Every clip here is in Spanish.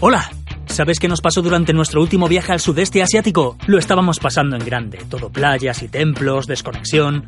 Hola. ¿Sabes qué nos pasó durante nuestro último viaje al sudeste asiático? Lo estábamos pasando en grande, todo playas y templos, desconexión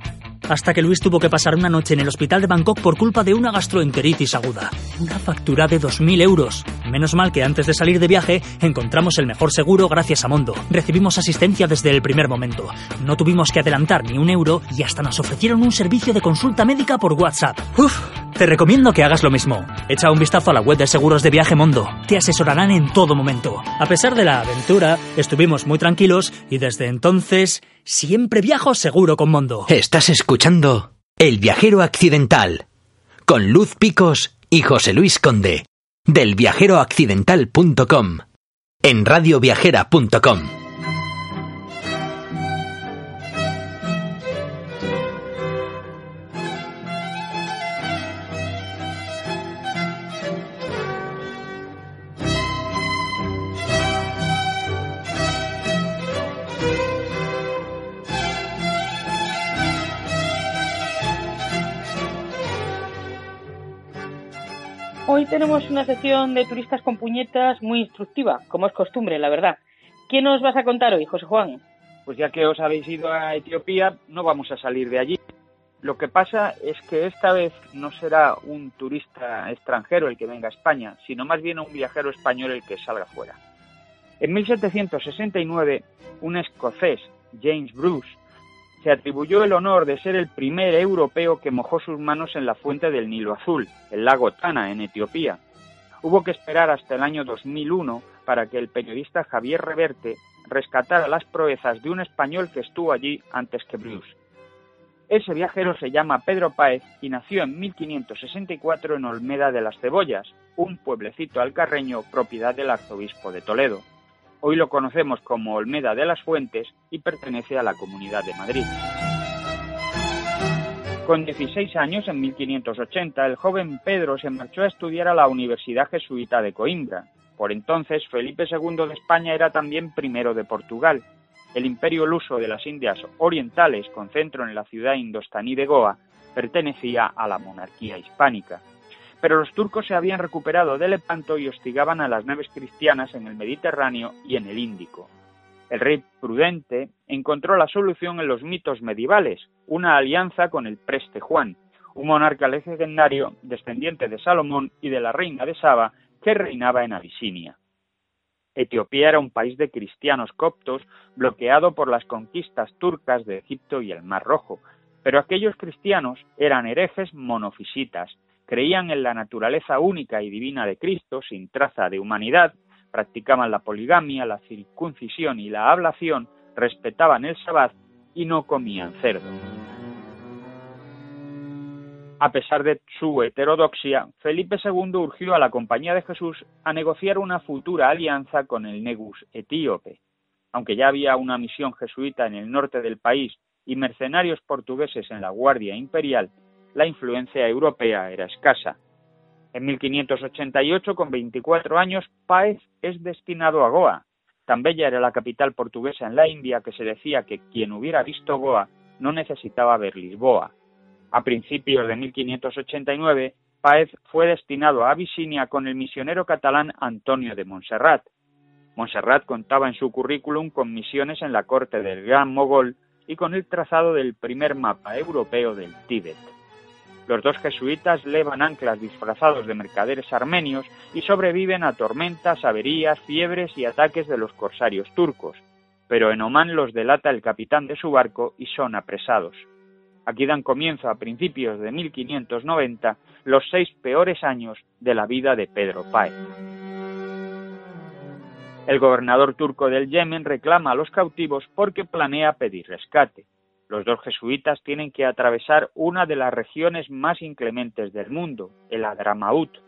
hasta que Luis tuvo que pasar una noche en el hospital de Bangkok por culpa de una gastroenteritis aguda. Una factura de 2.000 euros. Menos mal que antes de salir de viaje encontramos el mejor seguro gracias a Mondo. Recibimos asistencia desde el primer momento. No tuvimos que adelantar ni un euro y hasta nos ofrecieron un servicio de consulta médica por WhatsApp. Uf, te recomiendo que hagas lo mismo. Echa un vistazo a la web de seguros de viaje Mondo. Te asesorarán en todo momento. A pesar de la aventura, estuvimos muy tranquilos y desde entonces siempre viajo seguro con Mondo. Estás escuchando El viajero accidental con Luz Picos y José Luis Conde del viajeroaccidental.com en radioviajera.com. Hoy tenemos una sesión de turistas con puñetas muy instructiva, como es costumbre, la verdad. ¿Qué nos vas a contar hoy, José Juan? Pues ya que os habéis ido a Etiopía, no vamos a salir de allí. Lo que pasa es que esta vez no será un turista extranjero el que venga a España, sino más bien un viajero español el que salga fuera. En 1769, un escocés, James Bruce, se atribuyó el honor de ser el primer europeo que mojó sus manos en la fuente del Nilo Azul, el lago Tana, en Etiopía. Hubo que esperar hasta el año 2001 para que el periodista Javier Reverte rescatara las proezas de un español que estuvo allí antes que Bruce. Ese viajero se llama Pedro Páez y nació en 1564 en Olmeda de las Cebollas, un pueblecito alcarreño propiedad del arzobispo de Toledo. Hoy lo conocemos como Olmeda de las Fuentes y pertenece a la Comunidad de Madrid. Con 16 años, en 1580, el joven Pedro se marchó a estudiar a la Universidad Jesuita de Coimbra. Por entonces, Felipe II de España era también primero de Portugal. El imperio luso de las Indias Orientales, con centro en la ciudad indostaní de Goa, pertenecía a la monarquía hispánica pero los turcos se habían recuperado de Lepanto y hostigaban a las naves cristianas en el Mediterráneo y en el Índico. El rey prudente encontró la solución en los mitos medievales, una alianza con el preste Juan, un monarca legendario descendiente de Salomón y de la reina de Saba que reinaba en Abisinia. Etiopía era un país de cristianos coptos bloqueado por las conquistas turcas de Egipto y el Mar Rojo, pero aquellos cristianos eran herejes monofisitas creían en la naturaleza única y divina de Cristo, sin traza de humanidad, practicaban la poligamia, la circuncisión y la ablación, respetaban el sabbat y no comían cerdo. A pesar de su heterodoxia, Felipe II urgió a la Compañía de Jesús a negociar una futura alianza con el Negus etíope. Aunque ya había una misión jesuita en el norte del país y mercenarios portugueses en la Guardia Imperial, la influencia europea era escasa. En 1588, con 24 años, Páez es destinado a Goa. Tan bella era la capital portuguesa en la India que se decía que quien hubiera visto Goa no necesitaba ver Lisboa. A principios de 1589, Páez fue destinado a Abisinia con el misionero catalán Antonio de Montserrat. Montserrat contaba en su currículum con misiones en la corte del Gran Mogol y con el trazado del primer mapa europeo del Tíbet. Los dos jesuitas levan anclas disfrazados de mercaderes armenios y sobreviven a tormentas, averías, fiebres y ataques de los corsarios turcos, pero en Omán los delata el capitán de su barco y son apresados. Aquí dan comienzo a principios de 1590 los seis peores años de la vida de Pedro Páez. El gobernador turco del Yemen reclama a los cautivos porque planea pedir rescate. Los dos jesuitas tienen que atravesar una de las regiones más inclementes del mundo, el Adramaut,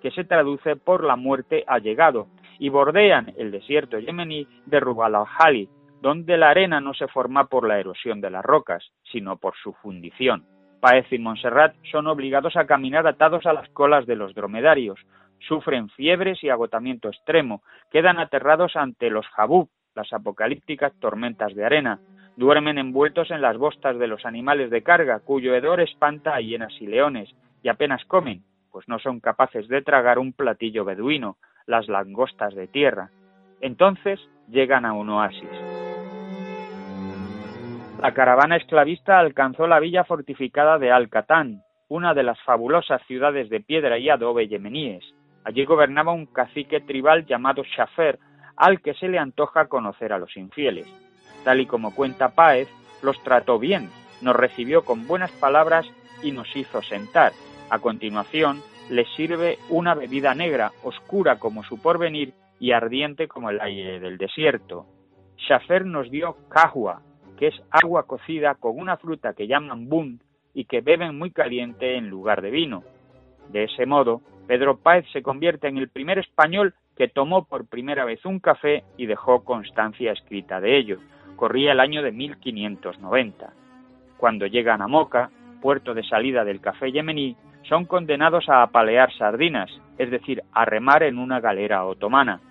que se traduce por la muerte ha llegado, y bordean el desierto yemení de Rubal al-Hali, donde la arena no se forma por la erosión de las rocas, sino por su fundición. Paez y Montserrat son obligados a caminar atados a las colas de los dromedarios, sufren fiebres y agotamiento extremo, quedan aterrados ante los jabub, las apocalípticas tormentas de arena, Duermen envueltos en las bostas de los animales de carga, cuyo hedor espanta a hienas y leones, y apenas comen, pues no son capaces de tragar un platillo beduino, las langostas de tierra. Entonces llegan a un oasis. La caravana esclavista alcanzó la villa fortificada de Al-Catán, una de las fabulosas ciudades de piedra y adobe yemeníes. Allí gobernaba un cacique tribal llamado Shafer, al que se le antoja conocer a los infieles. Tal y como cuenta Páez, los trató bien, nos recibió con buenas palabras y nos hizo sentar. A continuación, les sirve una bebida negra, oscura como su porvenir y ardiente como el aire del desierto. Shafer nos dio kahwa, que es agua cocida con una fruta que llaman bun y que beben muy caliente en lugar de vino. De ese modo, Pedro Páez se convierte en el primer español que tomó por primera vez un café y dejó constancia escrita de ello. Corría el año de 1590. Cuando llegan a Moca, puerto de salida del café yemení, son condenados a apalear sardinas, es decir, a remar en una galera otomana.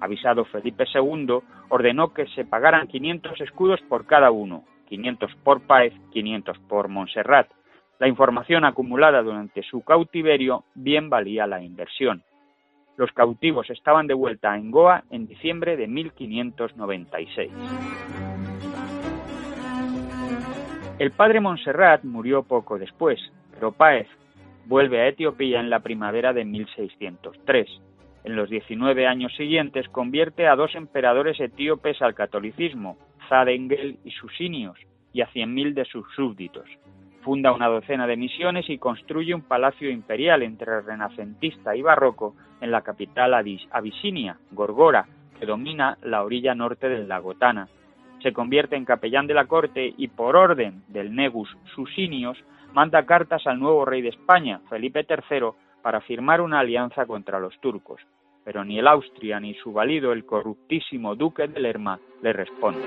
Avisado Felipe II, ordenó que se pagaran 500 escudos por cada uno, 500 por Páez, 500 por Montserrat. La información acumulada durante su cautiverio bien valía la inversión. Los cautivos estaban de vuelta en Goa en diciembre de 1596. El padre Montserrat murió poco después, pero Páez vuelve a Etiopía en la primavera de 1603. En los 19 años siguientes convierte a dos emperadores etíopes al catolicismo, Zadengel y Susinios, y a 100.000 de sus súbditos. Funda una docena de misiones y construye un palacio imperial entre renacentista y barroco en la capital abisinia, Gorgora, que domina la orilla norte del lago Tana. Se convierte en capellán de la corte y por orden del Negus Susinios manda cartas al nuevo rey de España, Felipe III, para firmar una alianza contra los turcos pero ni el Austria ni su valido, el corruptísimo duque de Lerma, le responde.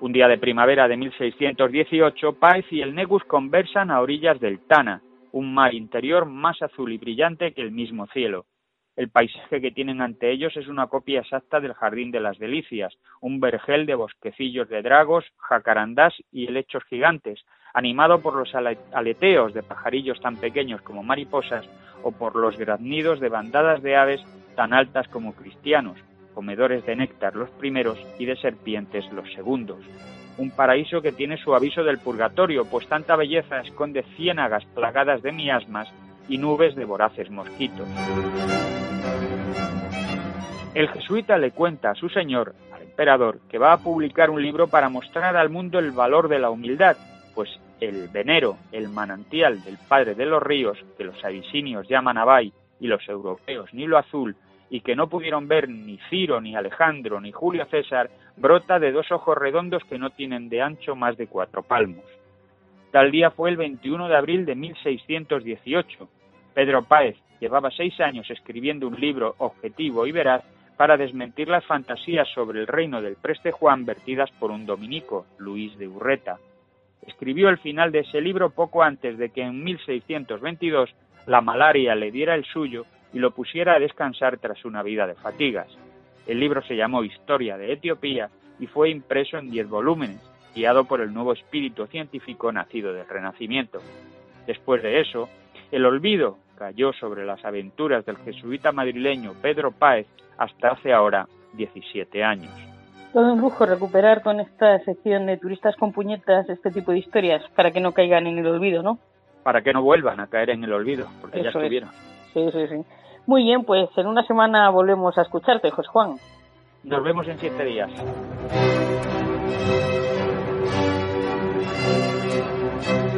Un día de primavera de 1618, Páez y el Negus conversan a orillas del Tana, un mar interior más azul y brillante que el mismo cielo. El paisaje que tienen ante ellos es una copia exacta del Jardín de las Delicias, un vergel de bosquecillos de dragos, jacarandás y helechos gigantes, animado por los aleteos de pajarillos tan pequeños como mariposas o por los graznidos de bandadas de aves tan altas como cristianos, comedores de néctar los primeros y de serpientes los segundos. Un paraíso que tiene su aviso del purgatorio, pues tanta belleza esconde ciénagas plagadas de miasmas y nubes de voraces mosquitos. El jesuita le cuenta a su señor, al emperador, que va a publicar un libro para mostrar al mundo el valor de la humildad, pues el venero, el manantial del padre de los ríos, que los abisinios llaman Abay y los europeos Nilo Azul, y que no pudieron ver ni Ciro, ni Alejandro, ni Julio César, brota de dos ojos redondos que no tienen de ancho más de cuatro palmos. Tal día fue el 21 de abril de 1618. Pedro Páez llevaba seis años escribiendo un libro objetivo y veraz para desmentir las fantasías sobre el reino del preste Juan vertidas por un dominico, Luis de Urreta. Escribió el final de ese libro poco antes de que en 1622 la malaria le diera el suyo y lo pusiera a descansar tras una vida de fatigas. El libro se llamó Historia de Etiopía y fue impreso en diez volúmenes, guiado por el nuevo espíritu científico nacido del Renacimiento. Después de eso, el olvido cayó sobre las aventuras del jesuita madrileño Pedro Páez hasta hace ahora 17 años. Todo un lujo recuperar con esta sección de turistas con puñetas este tipo de historias para que no caigan en el olvido, ¿no? Para que no vuelvan a caer en el olvido, porque Eso ya estuvieron. Es. Sí, sí, sí. Muy bien, pues en una semana volvemos a escucharte, José Juan. Nos vemos en siete días. Thank you.